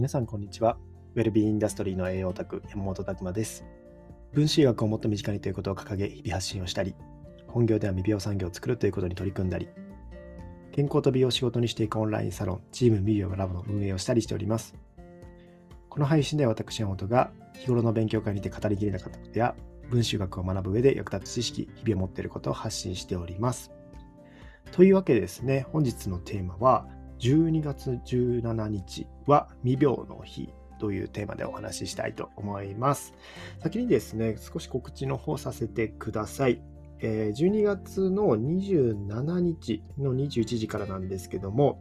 皆さんこんにちは。ウェルビーインダストリーの栄養オタク、山本拓馬です。分子医学をもっと身近にということを掲げ、日々発信をしたり、本業では未病産業を作るということに取り組んだり、健康と美容を仕事にしていくオンラインサロン、チーム未病ラボの運営をしたりしております。この配信では私、山本が日頃の勉強会にて語りきれなかったことや、分子学を学ぶ上で役立つ知識、日々を持っていることを発信しております。というわけでですね、本日のテーマは、12月17日は未病の日というテーマでお話ししたいと思います。先にですね、少し告知の方させてください。12月の27日の21時からなんですけども、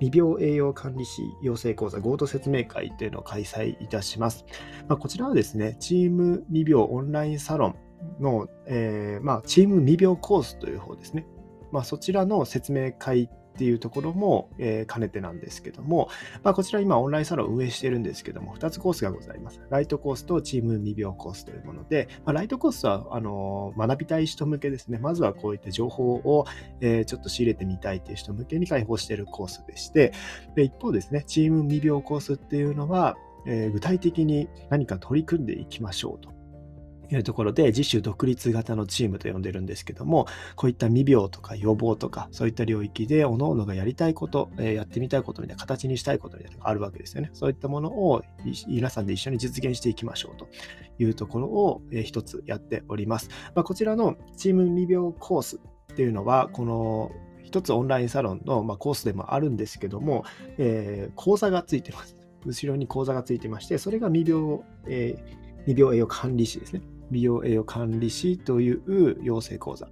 未病栄養管理士養成講座合同説明会というのを開催いたします。まあ、こちらはですね、チーム未病オンラインサロンの、えー、まあ、チーム未病コースという方ですね。まあ、そちらの説明会っていうところも、えー、兼ねてなんですけども、まあ、こちら今オンラインサロンを運営してるんですけども、2つコースがございます。ライトコースとチーム未病コースというもので、まあ、ライトコースはあの学びたい人向けですね。まずはこういった情報を、えー、ちょっと仕入れてみたいという人向けに開放しているコースでして、で一方ですね、チーム未病コースっていうのは、えー、具体的に何か取り組んでいきましょうと。いうところで、自主独立型のチームと呼んでるんですけども、こういった未病とか予防とか、そういった領域で、各々がやりたいこと、えー、やってみたいことみたいな、形にしたいことみたいなのがあるわけですよね。そういったものを皆さんで一緒に実現していきましょうというところを、えー、一つやっております。まあ、こちらのチーム未病コースっていうのは、この一つオンラインサロンの、まあ、コースでもあるんですけども、えー、講座がついてます。後ろに講座がついてまして、それが未病、えー、未病栄養管理士ですね。美容栄養管理士という養成講座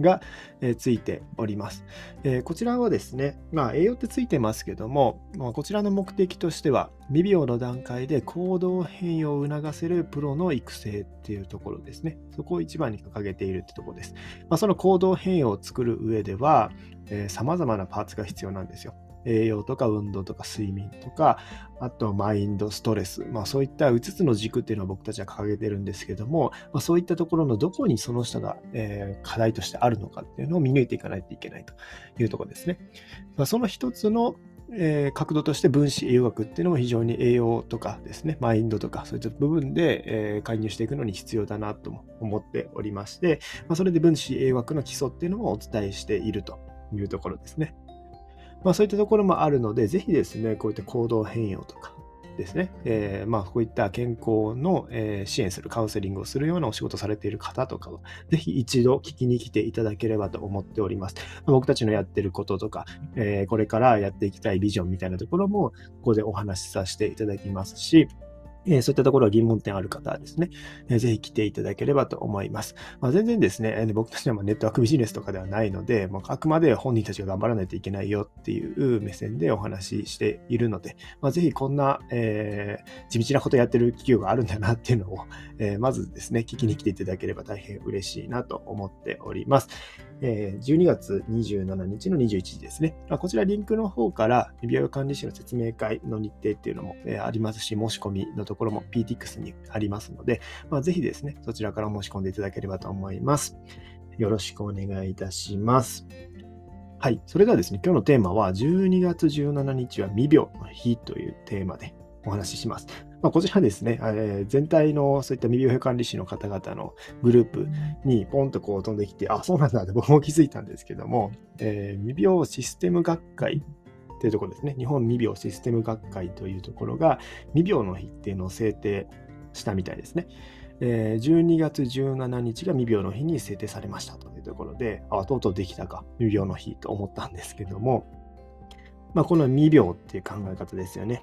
が、えついております、え、こちらはですね、まあ、栄養ってついてますけども、ま、こちらの目的としては、未病の段階で行動変容を促せるプロの育成っていうところですね。そこを一番に掲げているってところです。まあ、その行動変容を作る上では、えー、様々なパーツが必要なんですよ。栄養とか運動とか睡眠とか、あとマインド、ストレス、まあそういった5つの軸っていうのを僕たちは掲げてるんですけども、まあ、そういったところのどこにその人が、えー、課題としてあるのかっていうのを見抜いていかないといけないというところですね。まあ、その一つのえー、角度として分子栄養学っていうのも非常に栄養とかですね、マインドとかそういった部分で、えー、介入していくのに必要だなとも思っておりまして、まあ、それで分子栄養学の基礎っていうのもお伝えしているというところですね。まあ、そういったところもあるので、ぜひですね、こういった行動変容とかですね、えー、まあ、こういった健康の、え、支援する、カウンセリングをするようなお仕事されている方とかは、ぜひ一度聞きに来ていただければと思っております。ま、僕たちのやってることとか、え、これからやっていきたいビジョンみたいなところも、ここでお話しさせていただきますし、えそういったところは疑問点ある方はですね、えぜひ来ていただければと思います。まあ、全然ですね、え僕たちはネットワークビジネスとかではないので、まあ、あくまで本人たちが頑張らないといけないよっていう目線でお話ししているので、まあ、ぜひこんな、えー、地道なことやってる企業があるんだなっていうのを、えー、まずですね、聞きに来ていただければ大変嬉しいなと思っております。え12月27日の21時ですね。こちらリンクの方から美容管理士の説明会の日程っていうのもありますし、申し込みのところも PTX にありますので、まあ、ぜひですね、そちらから申し込んでいただければと思います。よろしくお願いいたします。はい。それではですね、今日のテーマは12月17日は未病の日というテーマでお話しします。まあ、こちらですね、えー、全体のそういった未病管理士の方々のグループにポンとこう飛んできて、あ、そうなんだって僕も気づいたんですけども、えー、未病システム学会っていうところですね、日本未病システム学会というところが、未病の日っていうのを制定したみたいですね。えー、12月17日が未病の日に制定されましたというところで、あ、とうとうできたか、未病の日と思ったんですけども、まあ、この未病っていう考え方ですよね。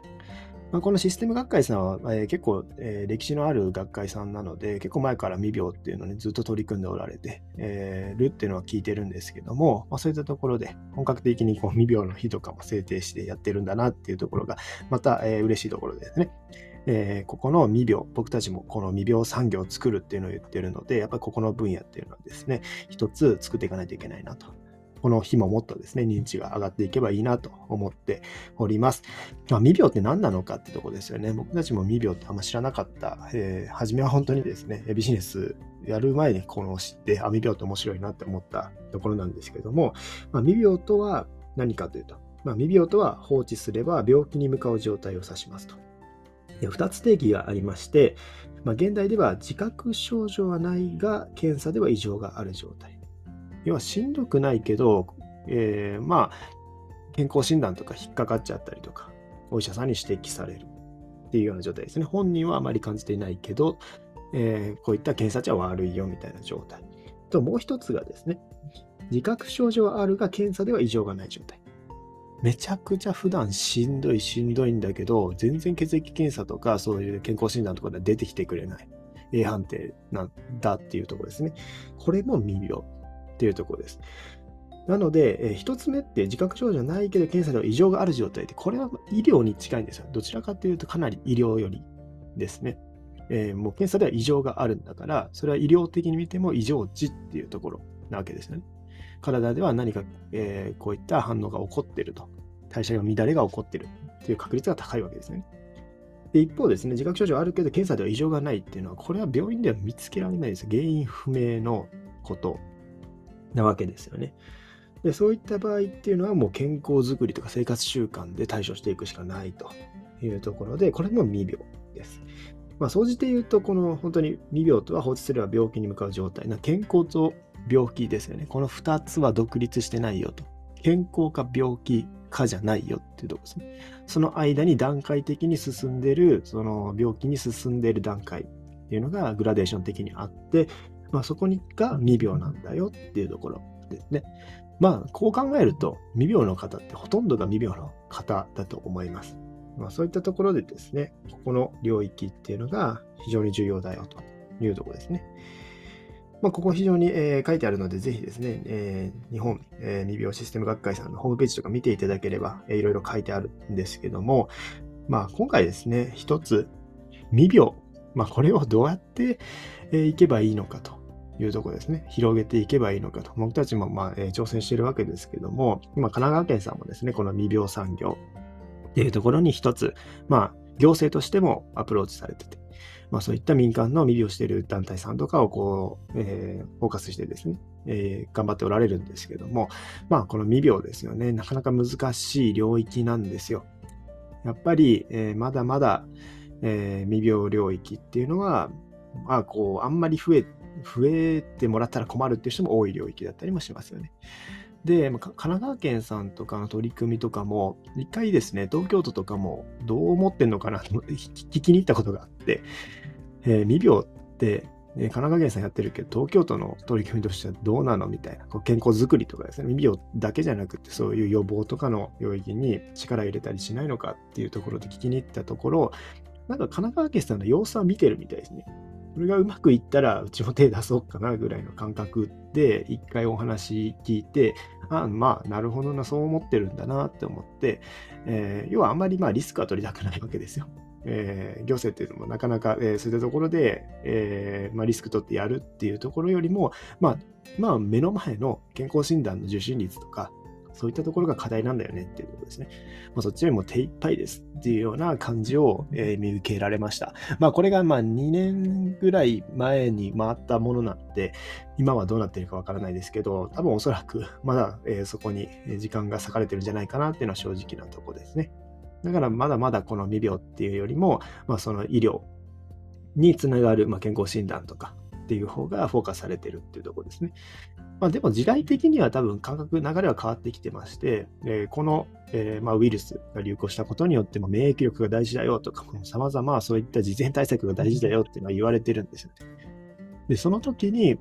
まあ、このシステム学会さんは、えー、結構、えー、歴史のある学会さんなので、結構前から未病っていうのにずっと取り組んでおられて、えー、るっていうのは聞いてるんですけども、まあ、そういったところで本格的にこう未病の日とかも制定してやってるんだなっていうところが、また、えー、嬉しいところですね。えー、ここの未病、僕たちもこの未病産業を作るっていうのを言ってるので、やっぱりここの分野っていうのはですね、一つ作っていかないといけないなとこの日ももっとですね、認知が上がっていけばいいなと思っております。まあ、未病って何なのかってとこですよね。僕たちも未病ってあんま知らなかった。えー、初めは本当にですね、ビジネスやる前にこの知って、あ、未病って面白いなって思ったところなんですけども、まあ、未病とは何かというと、まあ、未病とは放置すれば病気に向かう状態を指しますと。2つ定義がありまして、まあ、現代では自覚症状はないが、検査では異常がある状態。要はしんどくないけど、えー、まあ、健康診断とか引っかかっちゃったりとか、お医者さんに指摘されるっていうような状態ですね。本人はあまり感じていないけど、えー、こういった検査値は悪いよみたいな状態。と、もう一つがですね、自覚症状はあるが検査では異常がない状態。めちゃくちゃ普段しんどいしんどいんだけど、全然血液検査とかそういう健康診断とかで出てきてくれない。A 判定なんだっていうところですね。これも未病っていうところです。なので、えー、一つ目って自覚症状じゃないけど検査では異常がある状態で、これは医療に近いんですよ。どちらかというとかなり医療よりですね。えー、もう検査では異常があるんだから、それは医療的に見ても異常値っていうところなわけですよね。体では何か、えー、こういった反応が起こっていると。代謝が乱れが起こっているという確率が高いわけですね。で一方ですね、自覚症状あるけど検査では異常がないっていうのは、これは病院では見つけられないです。原因不明のことなわけですよね。でそういった場合っていうのはもう健康づくりとか生活習慣で対処していくしかないというところで、これも未病です。まあ、総じて言うと、この本当に未病とは放置すれば病気に向かう状態な健康と病気ですよね。この2つは独立してないよと。健康か病気かじゃないよっていうとこですね。その間に段階的に進んでる、その病気に進んでいる段階っていうのがグラデーション的にあって、まあ、そこにが未病なんだよっていうところですね。まあ、こう考えると、未病の方ってほとんどが未病の方だと思います。まあ、そういったところでですね、ここの領域っていうのが非常に重要だよというところですね。まあ、ここ非常に、えー、書いてあるので、ぜひですね、えー、日本、えー、未病システム学会さんのホームページとか見ていただければ、えー、いろいろ書いてあるんですけども、まあ、今回ですね、一つ、未病、まあ、これをどうやって、えー、いけばいいのかというとこですね、広げていけばいいのかと、僕たちも、まあえー、挑戦しているわけですけども、今、神奈川県さんもですね、この未病産業っていうところに一つ、まあ、行政としてもアプローチされてて、まあ、そういった民間の未病している団体さんとかをこう、えー、フォーカスしてですね、えー、頑張っておられるんですけども、まあ、この未病ですよね、なかなか難しい領域なんですよ。やっぱり、えー、まだまだ、え未病領域っていうのは、まあ、こう、あんまり増え、増えてもらったら困るっていう人も多い領域だったりもしますよね。で、神奈川県さんとかの取り組みとかも、一回ですね、東京都とかもどう思ってんのかなと 聞きに行ったことがあって、えー、未病って、神奈川県さんやってるけど、東京都の取り組みとしてはどうなのみたいな、こう健康づくりとかですね、未病だけじゃなくて、そういう予防とかの領域に力入れたりしないのかっていうところで聞きに行ったところ、なんか神奈川県さんの様子は見てるみたいですね。これがうまくいったら、うちも手出そうかなぐらいの感覚で、一回お話聞いて、あまあ、なるほどな、そう思ってるんだなって思って、えー、要はあんまりまあリスクは取りたくないわけですよ。えー、行政っていうのもなかなか、えー、そういったところで、えーまあ、リスク取ってやるっていうところよりも、まあ、まあ、目の前の健康診断の受診率とか、そういったところが課題なんだよねっていうところですね。まあ、そっちよりも手一杯ですっていうような感じを、えー、見受けられました。まあ、これがまあ2年ぐらい前に回ったものなんで、今はどうなってるかわからないですけど、多分おそらくまだ、えー、そこに時間が割かれてるんじゃないかなっていうのは正直なところですね。だからまだまだこの未病っていうよりも、まあ、その医療につながる、まあ、健康診断とかっていう方がフォーカスされてるっていうとこですね。まあ、でも時代的には多分感覚、流れは変わってきてまして、えー、この、えー、まあ、ウイルスが流行したことによっても免疫力が大事だよとか、様々そういった事前対策が大事だよっていうのは言われてるんですよね。で、その時に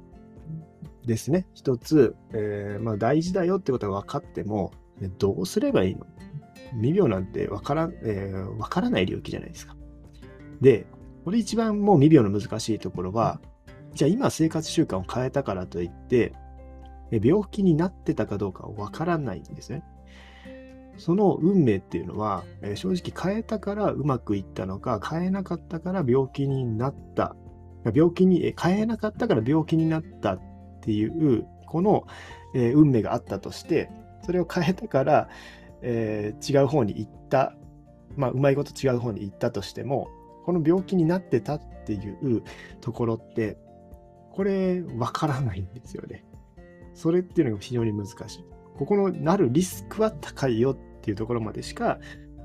ですね、一つ、えー、まあ、大事だよってことが分かっても、どうすればいいの？未病なんて分から,、えー、分からない領域じゃないですか。で、これ一番もう未病の難しいところは、じゃあ今生活習慣を変えたからといって、病気になってたかどうかわからないんですね。その運命っていうのは、正直変えたからうまくいったのか、変えなかったから病気になった、病気に、変えなかったから病気になったっていう、この、運命があったとして、それを変えたから、えー、違う方に行った、まあ、うまいこと違う方に行ったとしても、この病気になってたっていうところって、これ、わからないんですよね。それっていうのが非常に難しい。ここのなるリスクは高いよっていうところまでしか、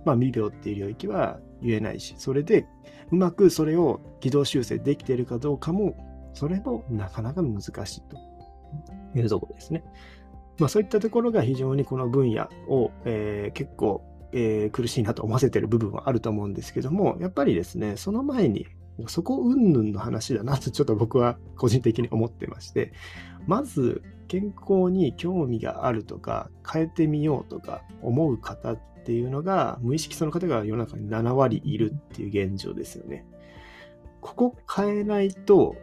まあ、未病っていう領域は言えないし、それでうまくそれを軌道修正できているかどうかも、それもなかなか難しいというところですね。まあ、そういったところが非常にこの分野を、えー、結構、えー、苦しいなと思わせている部分はあると思うんですけども、やっぱりですね、その前に、そこ云々の話だなとちょっと僕は個人的に思ってまして、まず健康に興味があるとか、変えてみようとか思う方っていうのが、無意識その方が世の中に7割いるっていう現状ですよね。ここ変えないと、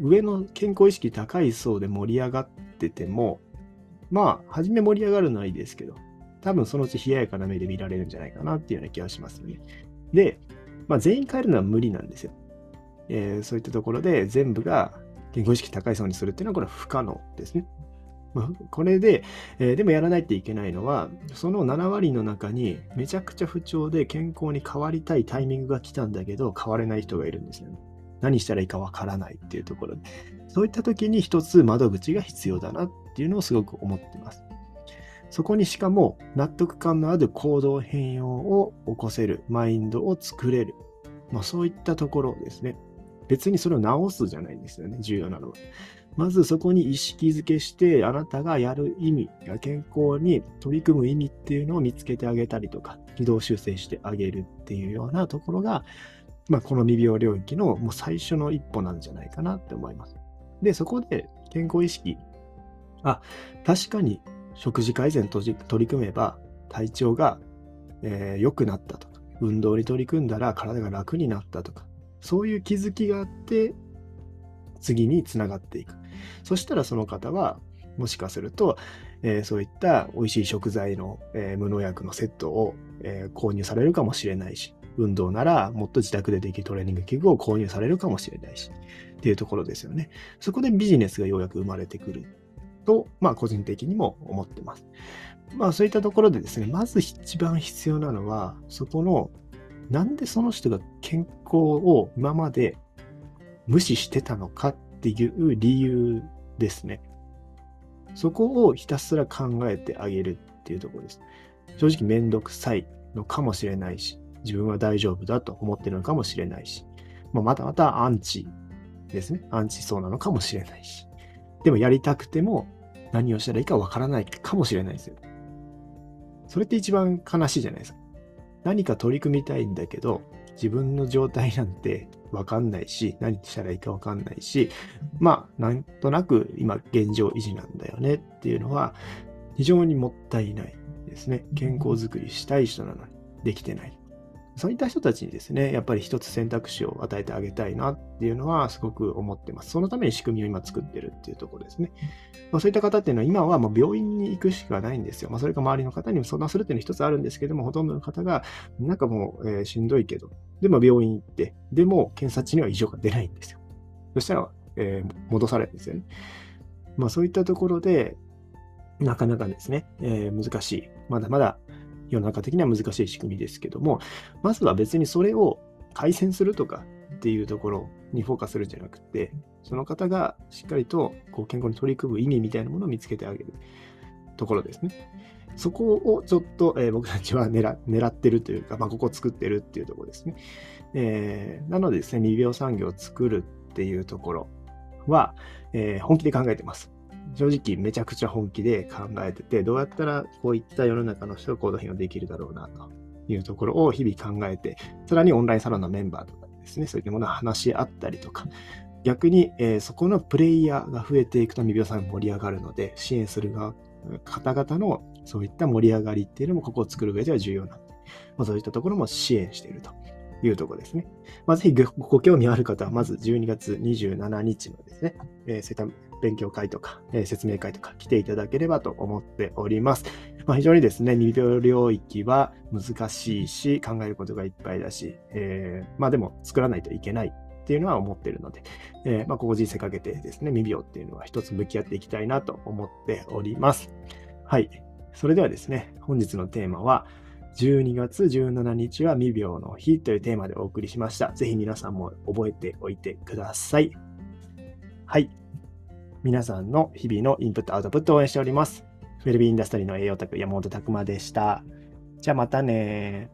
上の健康意識高い層で盛り上がってても、まあ、初め盛り上がるのはいいですけど、多分そのうち冷ややかな目で見られるんじゃないかなっていうような気がしますね。で、まあ、全員変えるのは無理なんですよ。えー、そういったところで全部が健康意識高い層にするっていうのはこれは不可能ですね。これで、えー、でもやらないといけないのは、その7割の中にめちゃくちゃ不調で健康に変わりたいタイミングが来たんだけど、変われない人がいるんですよね。何したらいいかわからないっていうところで。そういった時に一つ窓口が必要だなっていうのをすごく思ってます。そこにしかも納得感のある行動変容を起こせる、マインドを作れる。まあ、そういったところですね。別にそれを直すじゃないんですよね、重要なのは。まずそこに意識づけして、あなたがやる意味や健康に取り組む意味っていうのを見つけてあげたりとか、軌道修正してあげるっていうようなところが、まあ、この未病領域のもう最初の一歩なんじゃないかなって思います。で、そこで健康意識、あ、確かに食事改善と取り組めば体調が良、えー、くなったとか、運動に取り組んだら体が楽になったとか、そういう気づきがあって、次につながっていく。そしたらその方は、もしかすると、えー、そういった美味しい食材の、えー、無農薬のセットを、えー、購入されるかもしれないし、運動ならもっと自宅でできるトレーニング器具を購入されるかもしれないし、っていうところですよね。そこでビジネスがようやく生まれてくると、まあ個人的にも思ってます。まあそういったところでですね、まず一番必要なのは、そこのなんでその人が健康を今まで無視してたのかっていう理由ですね。そこをひたすら考えてあげるっていうところです。正直めんどくさいのかもしれないし、自分は大丈夫だと思ってるのかもしれないし、まあ、またまたアンチですね。アンチそうなのかもしれないし。でもやりたくても何をしたらいいかわからないかもしれないですよ。それって一番悲しいじゃないですか。何か取り組みたいんだけど、自分の状態なんて分かんないし、何したらいいか分かんないし、まあ、なんとなく今現状維持なんだよねっていうのは、非常にもったいないですね。健康づくりしたい人なのにできてない。そういった人たちにですね、やっぱり一つ選択肢を与えてあげたいなっていうのはすごく思ってます。そのために仕組みを今作ってるっていうところですね。まあ、そういった方っていうのは今はもう病院に行くしかないんですよ。まあ、それか周りの方にも相談するっていうのは一つあるんですけども、ほとんどの方がなんかもう、えー、しんどいけど、でも病院行って、でも検査値には異常が出ないんですよ。そしたら、えー、戻されるんですよね。まあそういったところで、なかなかですね、えー、難しい。まだまだ世の中的には難しい仕組みですけども、まずは別にそれを改善するとかっていうところにフォーカスするんじゃなくて、その方がしっかりとこう健康に取り組む意味みたいなものを見つけてあげるところですね。そこをちょっと、えー、僕たちは 狙狙ってるというか、まあ、ここを作ってるっていうところですね。えー、なのでですね、未病産業を作るっていうところは、えー、本気で考えてます。正直めちゃくちゃ本気で考えてて、どうやったらこういった世の中の人が行動変容できるだろうなというところを日々考えて、さらにオンラインサロンのメンバーとかですね、そういったものを話し合ったりとか、逆に、えー、そこのプレイヤーが増えていくと未病さんが盛り上がるので、支援する側方々のそういった盛り上がりっていうのもここを作る上では重要なので、まあ、そういったところも支援しているというところですね。まあ、ぜひご興味ある方は、まず12月27日のですね、えー、そういった勉強会とか、えー、説明会とか来ていただければと思っております。まあ、非常にですね、未病領域は難しいし、考えることがいっぱいだし、えー、まあでも作らないといけないっていうのは思ってるので、えー、まあ、ここ人生かけてですね、未病っていうのは一つ向き合っていきたいなと思っております。はい。それではですね、本日のテーマは、12月17日は未病の日というテーマでお送りしました。ぜひ皆さんも覚えておいてください。はい。皆さんの日々のインプット、アウトプットを応援しております。ウェルビーインダストリーの栄養卓山本拓馬でした。じゃあまたね